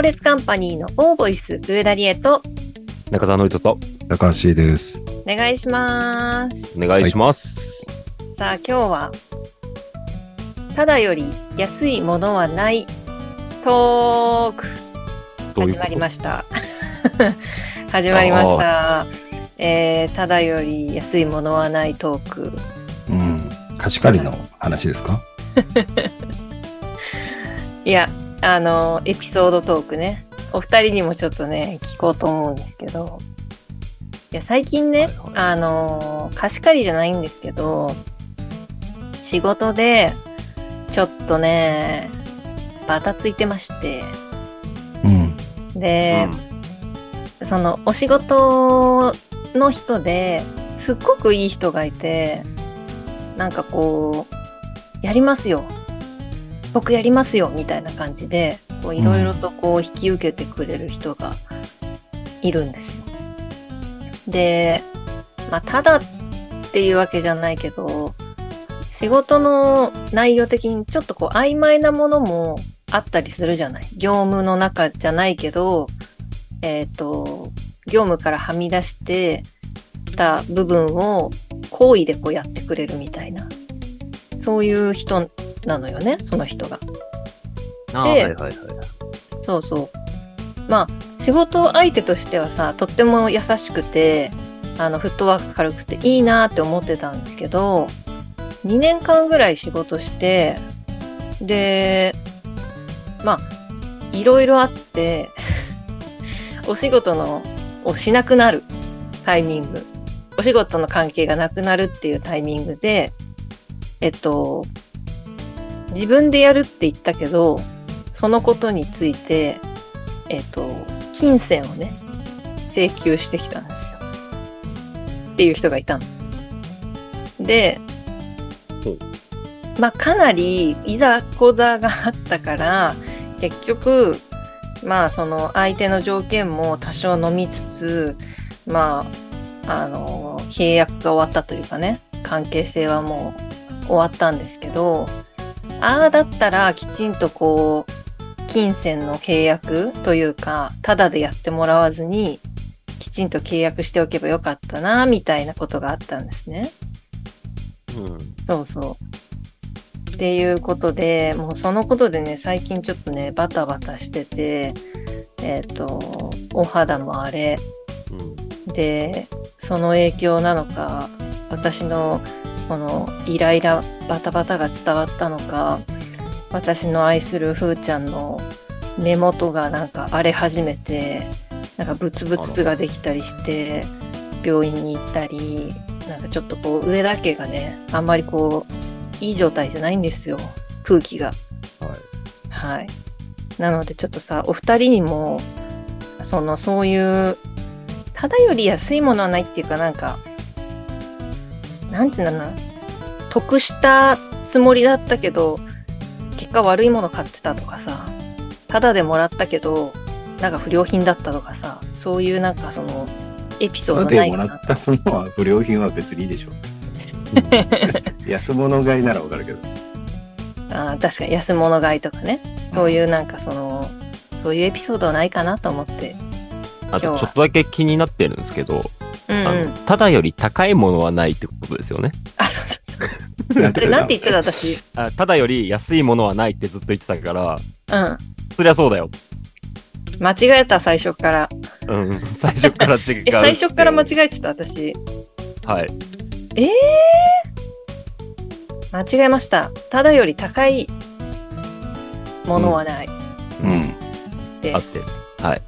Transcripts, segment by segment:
猛烈カンパニーのオーボイス上田理恵と中田のりとと高橋です。お願いします。お願いします。さあ今日はただより安いものはないトークどういうこと？始まりました。始まりました。えー、ただより安いものはないトーク。うん。貸し借りの話ですか？いや、あの、エピソードトークね。お二人にもちょっとね、聞こうと思うんですけど。いや、最近ね、あの、貸し借りじゃないんですけど、仕事で、ちょっとね、バタついてまして。うん。で、その、お仕事の人ですっごくいい人がいて、なんかこう、やりますよ。僕やりますよ。みたいな感じで、いろいろとこう引き受けてくれる人がいるんですよ。で、まあ、ただっていうわけじゃないけど、仕事の内容的にちょっとこう曖昧なものもあったりするじゃない。業務の中じゃないけど、えっ、と、業務からはみ出してた部分を行為でこうやってくれるみたいな。そういう人なのよね、その人が。ではいはいはい。そうそう。まあ、仕事相手としてはさ、とっても優しくて、あの、フットワーク軽くていいなって思ってたんですけど、2年間ぐらい仕事して、で、まあ、いろいろあって、お仕事の、をしなくなるタイミング、お仕事の関係がなくなるっていうタイミングで、えっと、自分でやるって言ったけど、そのことについて、えっ、と、金銭をね、請求してきたんですよ。っていう人がいたの。でまあかなりいざこざがあったから、結局、まあその相手の条件も多少飲みつつ、まあ、あの、契約が終わったというかね、関係性はもう終わったんですけど、ああだったらきちんとこう、金銭の契約というか、ただでやってもらわずに、きちんと契約しておけばよかったな、みたいなことがあったんですね。うんそうそう。っていうことで、もうそのことでね、最近ちょっとね、バタバタしてて、えっ、と、お肌も荒れ、うんで、その影響なのか、私のこのイライラバタバタが伝わったのか、私の愛するふーちゃんの目元がなんか荒れ始めて、なんかブツブツができたりして、病院に行ったり、なんかちょっとこう上だけがね、あんまりこう、いい状態じゃないんですよ、空気が。はい。はい。なのでちょっとさ、お二人にも、その、そういう、ただより安いものはないっていうかなんか、なんつうんだろうな、得したつもりだったけど、結果悪いもの買ってたとかさ、ただでもらったけど、なんか不良品だったとかさ、そういうなんかその、エピソーそドないかな。れでもらったものは不良品は別にいいでしょ。安物買いならわかるけど。あー確かに安物買いとかね、そういうなんかその、そういうエピソードはないかなと思って。あとちょっとだけ気になってるんですけど、うん、うんあの。ただより高いものはないってことですよね。あ、そうそうそう。なんて言ってた私？あただより安いものはないってずっと言ってたから、うん。そりゃそうだよ。間違えた、最初から。うん、最初から違う。え、最初から間違えてた、私？はい。ええ間違えました。ただより高いものはない。うん。で。あってす。はい。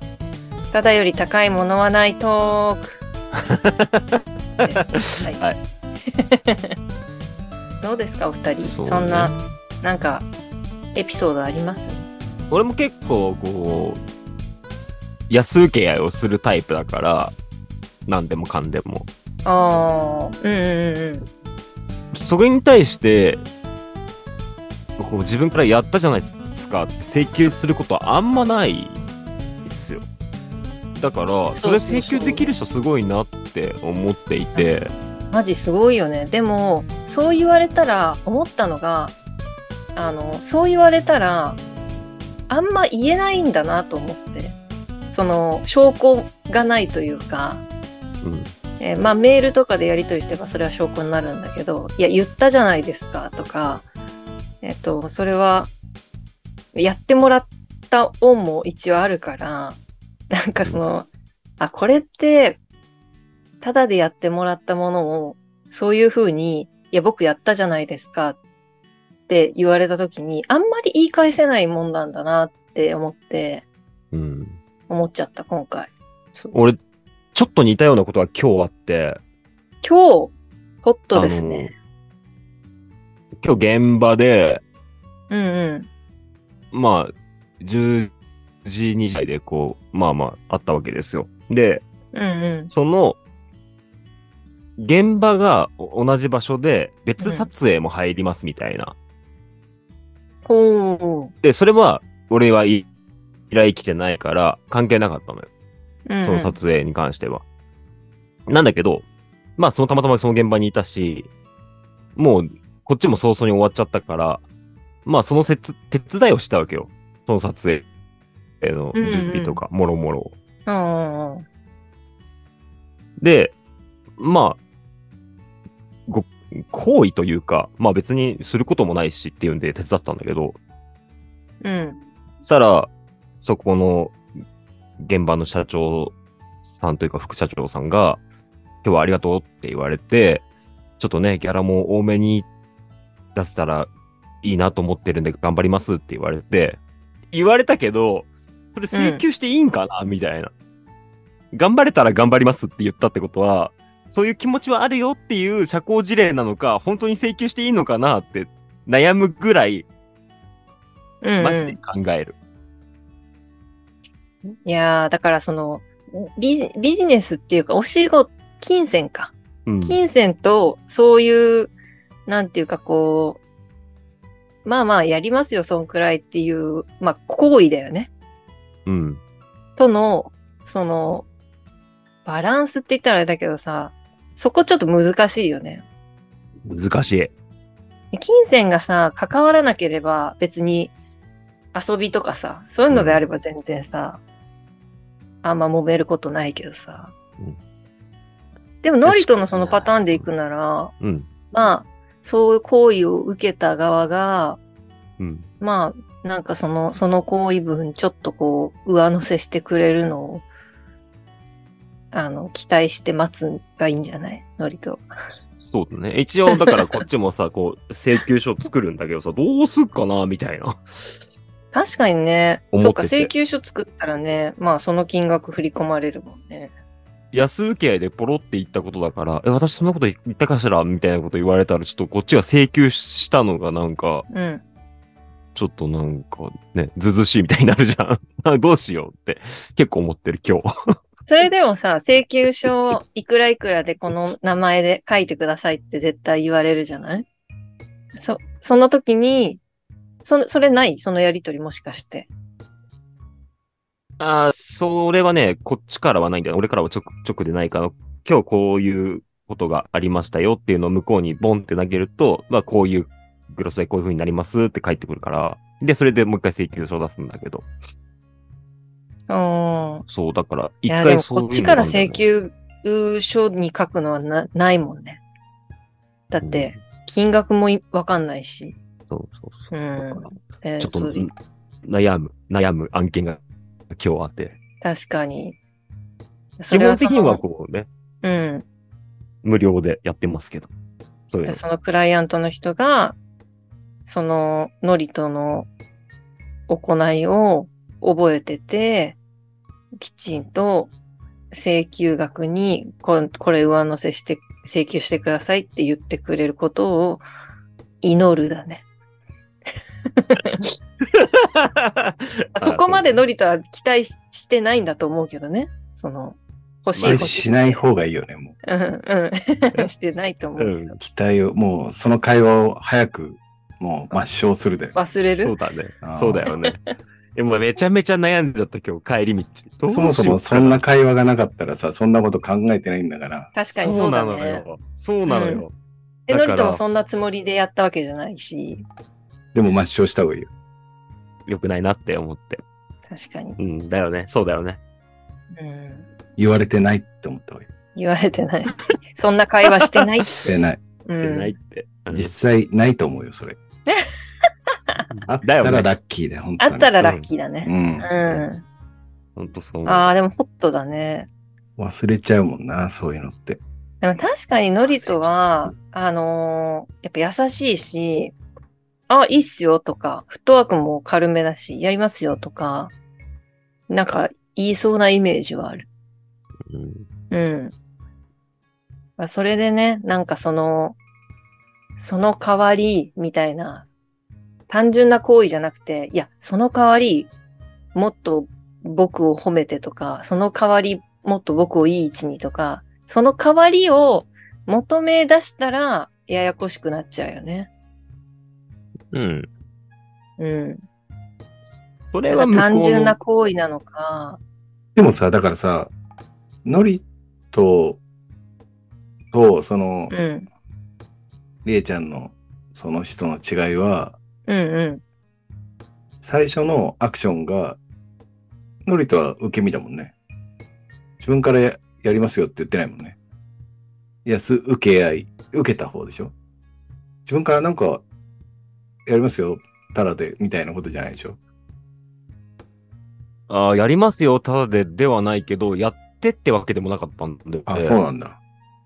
ただより高いものはないトーク。はい。は いどうですか、お二人？そうねそんな、なんか、エピソードあります？俺も結構、こう、安請け合いをするタイプだから、何でもかんでも。ああ、うんうんうんうん。それに対して、こう自分からやったじゃないですかって請求することはあんまない。だから、それ請求できる人すごいなって思っていて、マジすごいよね。でも、そう言われたら、思ったのが、あの、そう言われたら、あんま言えないんだなと思って。その、証拠がないというか、うん。えーまあメールとかでやり取りしてばそれは証拠になるんだけど、いや、言ったじゃないですかとか、えっ、と、それは、やってもらった恩も一応あるから、なんかその、あ、これって、ただでやってもらったものを、そういうふうに、いや、僕やったじゃないですかって言われたときに、あんまり言い返せないもんなんだなって思って、うん。思っちゃった、今回。俺、ちょっと似たようなことが今日あって、今日、ホットですね。今日現場で、うんうん。まあ、10時、2時でこう、まあまあ、あったわけですよ。で、うんうん。その、現場がお同じ場所で別撮影も入りますみたいな。ほで、それは、俺はい依頼来てないから関係なかったのよ。う。うんその撮影に関しては。なんだけど、まあ、そのたまたまその現場にいたし、もう、こっちも早々に終わっちゃったから、まあ、その手伝いをしたわけよ。その撮影の準備とか、もろもろ。で、まあ、ご、行為というか、まあ別にすることもないしっていうんで手伝ったんだけど、うん。そしたら、そこの現場の社長さんというか副社長さんが、今日はありがとうって言われて、ちょっとね、ギャラも多めに出せたらいいなと思ってるんで頑張りますって言われて、言われたけど、それ請求していいんかな、みたいな。頑張れたら頑張りますって言ったってことは、そういう気持ちはあるよっていう社交辞令なのか、本当に請求していいのかなって悩むぐらい、うんうんマジで考える。いやー、だからその、ビジビジネスっていうか、お仕事、金銭か。うん。金銭と、そういう、なんていうかこう、まあまあやりますよ、そんくらいっていう、まあ行為だよね。うん。との、その、バランスって言ったらあれだけどさ、そこちょっと難しいよね。難しい。金銭がさ、関わらなければ別に遊びとかさ、そういうのであれば全然さ、あんま揉めることないけどさ。うんでも、ノリとのそのパターンで行くなら、うん。まあ、そういう行為を受けた側が、うん。まあ、なんかその、その行為分ちょっとこう、上乗せしてくれるのを、あの、期待して待つがいいんじゃない？ノリと。そうだね。一応、だからこっちもさ、こう、請求書作るんだけどさ、どうすっかなみたいな。確かにね。ててそうか、請求書作ったらね、まあその金額振り込まれるもんね。安請け合いでポロって言ったことだから、え、私そんなこと言ったかしら？みたいなこと言われたら、ちょっとこっちが請求したのがなんか、うん。ちょっとなんかね、ずずしいみたいになるじゃん。どうしようって結構思ってる今日。それでもさ、請求書いくらいくらでこの名前で書いてくださいって絶対言われるじゃない？そ、その時に、その、それない？そのやりとりもしかして。ああ、それはね、こっちからはないんだよ。俺からは直、直でないから、今日こういうことがありましたよっていうのを向こうにボンって投げると、まあこういうグロスでこういう風になりますって返ってくるから、で、それでもう一回請求書を出すんだけど。うん。そう、だから、一回でもこっちからそういうのがあるんだよ請ね求書に書くのはなないもんね。だって、金額もいわかんないし。そうそうそう。うんえーちょっと悩む、悩む案件が今日あって。確かに。基本的にはの、こうね、うん。無料でやってますけど。そ。そのクライアントの人が、そのノリとの行いを覚えてて、きちんと請求額にここれ上乗せして請求してくださいって言ってくれることを祈るだね。そこまでノリとは期待してないんだと思うけどね。その、欲しいまあ欲しない方がいいよね、もうんうん。してないと思う。うんう。期待を、もうその会話を早く、もう抹消するだよ。忘れる？そうだねそうだよね。でもめちゃめちゃ悩んじゃった今日帰り道。そもそもそんな会話がなかったらさ、そんなこと考えてないんだから。確かにそそううだね。なのよ。そうなのよ。で、だからノリともそんなつもりでやったわけじゃないし。でも抹消した方がいいよ。良くないなって思って。確かに。うん、だよね。そうだよね。うん。言われてないって思った方がい言われてない。そんな会話してない。い。してない。うないっん。て。うん実際ないと思うよ、それ。あったらラッキーだよ、本当に。あったらラッキーだね。うん。うん。ほんとそう。ああ、でもホットだね。忘れちゃうもんな、そういうのって。でも確かにノリとは、あのーやっぱ優しいし、あ、いいっすよとか、フットワークも軽めだし、やりますよとか、なんか言いそうなイメージはある。うんうん。まあそれでね、なんかその、その代わりみたいな、単純な行為じゃなくて、いや、その代わり、もっと僕を褒めてとか、その代わり、もっと僕をいい位置にとか、その代わりを求め出したら、ややこしくなっちゃうよね。うん。うん。それは単純な行為なのか、でもさ、だからさ、ノリと、と、その、うん。りえちゃんのその人の違いは、うんうん。最初のアクションが、ノリとは受け身だもんね。自分からややりますよって言ってないもんね。いや、す、受け合い、受けた方でしょ自分からなんか、やりますよ、ただで、みたいなことじゃないでしょああ、やりますよ、ただでではないけど、やってってわけでもなかったんで。あ、そうなんだ。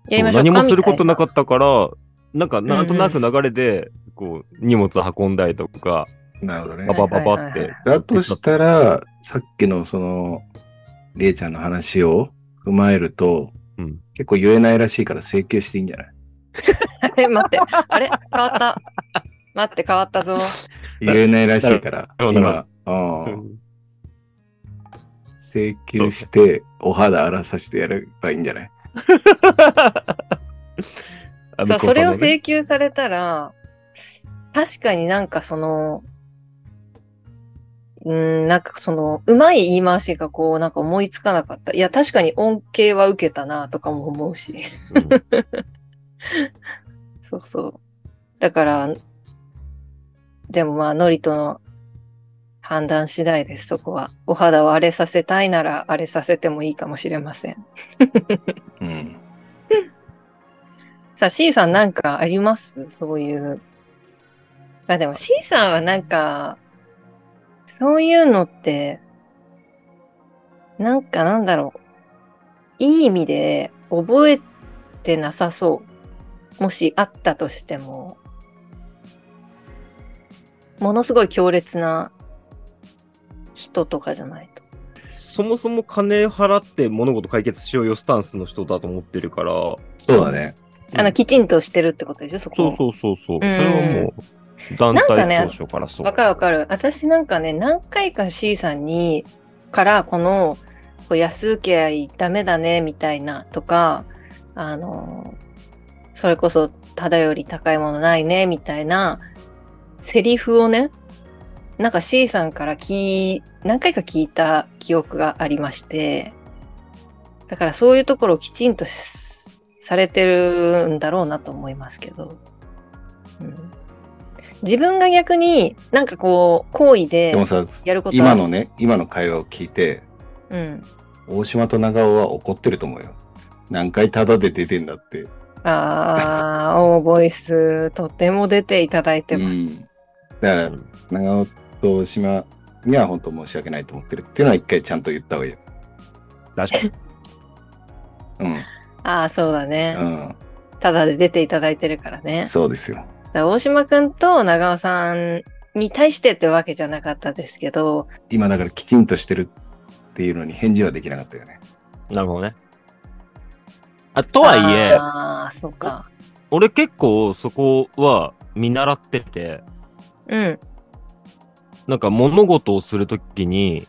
やりましょうか何もすることなかみったから、なんか、なんとなく流れで、こう、荷物運んだりとか、なるほどねバ。バババって。だとしたら、さっきのその、りえちゃんの話を踏まえると、うん結構言えないらしいから請求していいんじゃない？え、待って。あれ？変わった。待って、変わったぞ。言えないらしいから、なるほど今、ううんん請求して、お肌荒らさせてやればいいんじゃない？あそう、それを請求されたら、確かになんかその、うーん、なんかその、うまい言い回しがこう、なんか思いつかなかった。いや、確かに恩恵は受けたな、とかも思うし。うん そうそう。だから、でもまあ、ノリとの判断次第です、そこは。お肌を荒れさせたいなら荒れさせてもいいかもしれません。うん。さあ、C さんなんかあります？そういう。まあでも C さんはなんか、そういうのって、なんかなんだろう。いい意味で覚えてなさそう。もしあったとしても。ものすごい強烈な人とかじゃないと。そもそも金払って物事解決しようよスタンスの人だと思ってるから。そうだね。あの、きちんとしてるってことでしょそこ。そうそうそうそう。そんれはもう、団なんかね体当初からそう。わかるわかる。私なんかね、何回か C さんに、から、この、こう安請け合いダメだね、みたいな、とか、あの、それこそ、ただより高いものないね、みたいな、セリフをね、なんか C さんから聞い、何回か聞いた記憶がありまして、だからそういうところをきちんとしされてるんだろうなと思いますけど。うん自分が逆になんかこう、行為ででもさやる、こと今のね、今の会話を聞いて、うん。大島と長尾は怒ってると思うよ。何回タダで出てんだって。ああ、オーボイス、とても出ていただいてます。うん。だからう、ん長尾と大島には本当申し訳ないと思ってるっていうのは一回ちゃんと言った方がいいよ。確かに。うん。ああ、そうだね。うん。ただで出ていただいてるからね。そうですよ。大島くんと長尾さんに対してってわけじゃなかったですけど、今だからきちんとしてるっていうのに返事はできなかったよね。なるほどね。あとはいえ、ああ、そうか。俺結構そこは見習ってて、うん。なんか物事をするときに、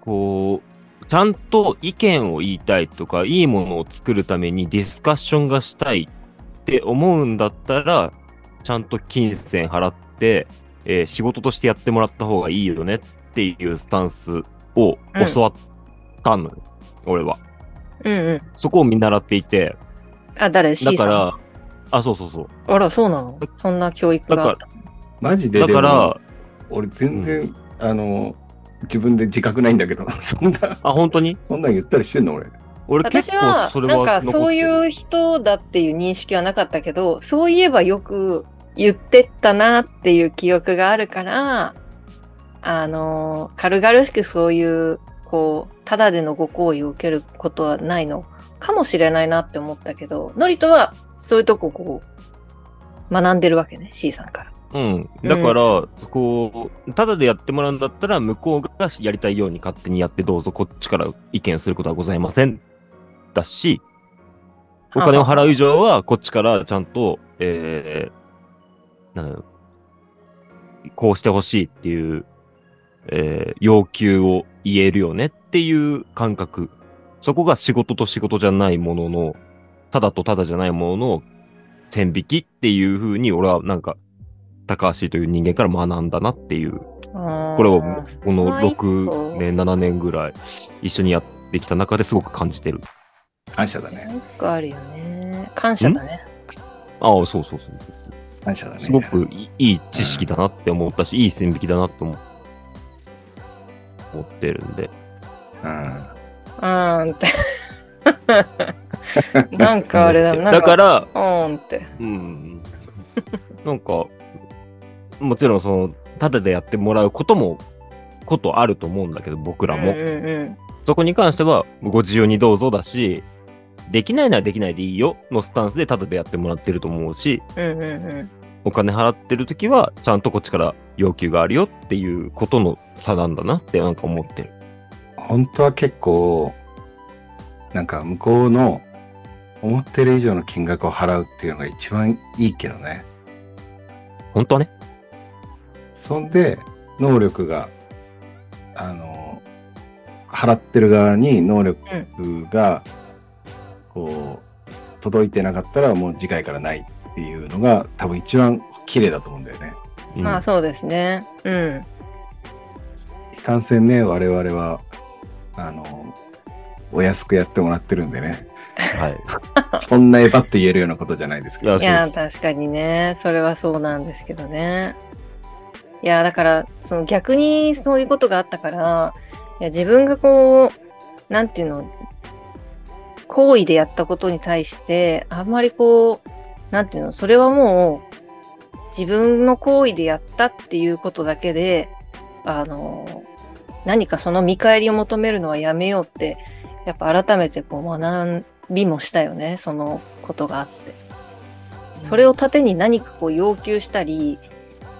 こう、ちゃんと意見を言いたいとか、いいものを作るためにディスカッションがしたいって思うんだったら、ちゃんと金銭払って、えー仕事としてやってもらった方がいいよねっていうスタンスを教わったのよ、俺は。うんうん。そこを見習っていて、あ、誰 ?C さん。だから、あ、そうそうそう。あら、そうなの？そんな教育があった。マジでだでもから、俺全然、あの、自分で自覚ないんだけど、そんな、あ、本当に？そんなん言ったりしてんの俺。俺結構私は、それはなんかそうう。いう人だっていう認識はなかったけど、そういえばよく言ってったなっていう記憶があるから、あの、軽々しくそういう、こう、ただでのご好意を受けることはないのかもしれないなって思ったけど、ノリとはそういうとここう、学んでるわけね、C さんから。うん。だから、こう、ただでやってもらうんだったら、向こうがやりたいように勝手にやってどうぞ、こっちから意見することはございません。だし、お金を払う以上は、こっちからちゃんと、えー、なんこうしてほしいっていう、えー要求を言えるよねっていう感覚。そこが仕事と仕事じゃないものの、ただとただじゃないものの線引きっていう風に、俺はなんか、高橋という人間から学んだなっていう、ここれをこのはい6年、7年ぐらい一緒にやってきた中ですごく感じてる。感謝だね。よくあるよね。感謝だね。ああ、そうそうそう。感謝だね。すごくいい知識だなって思ったし、いい線引きだなって思思ってるんで。うん。うーんって。なんかあれだな。だから、うーんって。うん。なんか、もちろんその、ただでやってもらうことも、ことあると思うんだけど、僕らも。うんうんそこに関しては、ご自由にどうぞだし、できないならできないでいいよのスタンスでただでやってもらってると思うし、うん。うんうんうん。お金払ってる時は、ちゃんとこっちから要求があるよっていうことの差なんだなってなんか思ってる。本当は結構、なんか向こうの思ってる以上の金額を払うっていうのが一番いいけどね。本当はね。そんで、能力が、あの、払ってる側に能力が、こう、届いてなかったらもう次回からないっていうのが多分一番綺麗だと思うんだよね。うんまあそうですね。うん。いかんせんね、我々は、あの、お安くやってもらってるんでね。はい。そんなエヴァって言えるようなことじゃないですけど。いいや、確かにね。それはそうなんですけどね。いや、だから、その逆にそういうことがあったから、いや自分がこう、なんていうの、行為でやったことに対して、あんまりこう、なんていうの、それはもう、自分の行為でやったっていうことだけで、あの、何かその見返りを求めるのはやめようって、やっぱ改めてこう学びもしたよね、そのことがあって。それを盾に何かこう要求したり、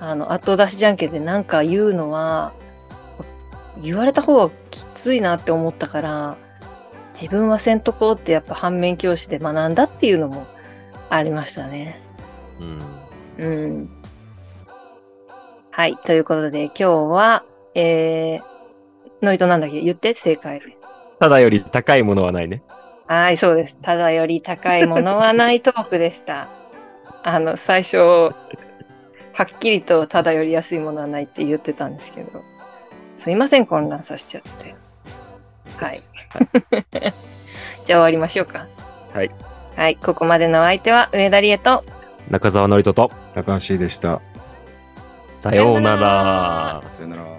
あの、後出しじゃんけんで何か言うのは、言われた方はきついなって思ったから、自分はせんとこうってやっぱ反面教師で学んだっていうのもありましたね。うん。うん。はい。ということで今日は、えー、ノリとなんだっけ？言って正解。ただより高いものはないね。はい、そうです。ただより高いものはないトークでした。あの、最初、はっきりとただより安いものはないって言ってたんですけど、すいません、混乱させちゃって。はい。じゃあ終わりましょうか。はい。はい、ここまでのお相手は上田理恵と、中澤のりとと、高橋でした。さようなら。さよなら。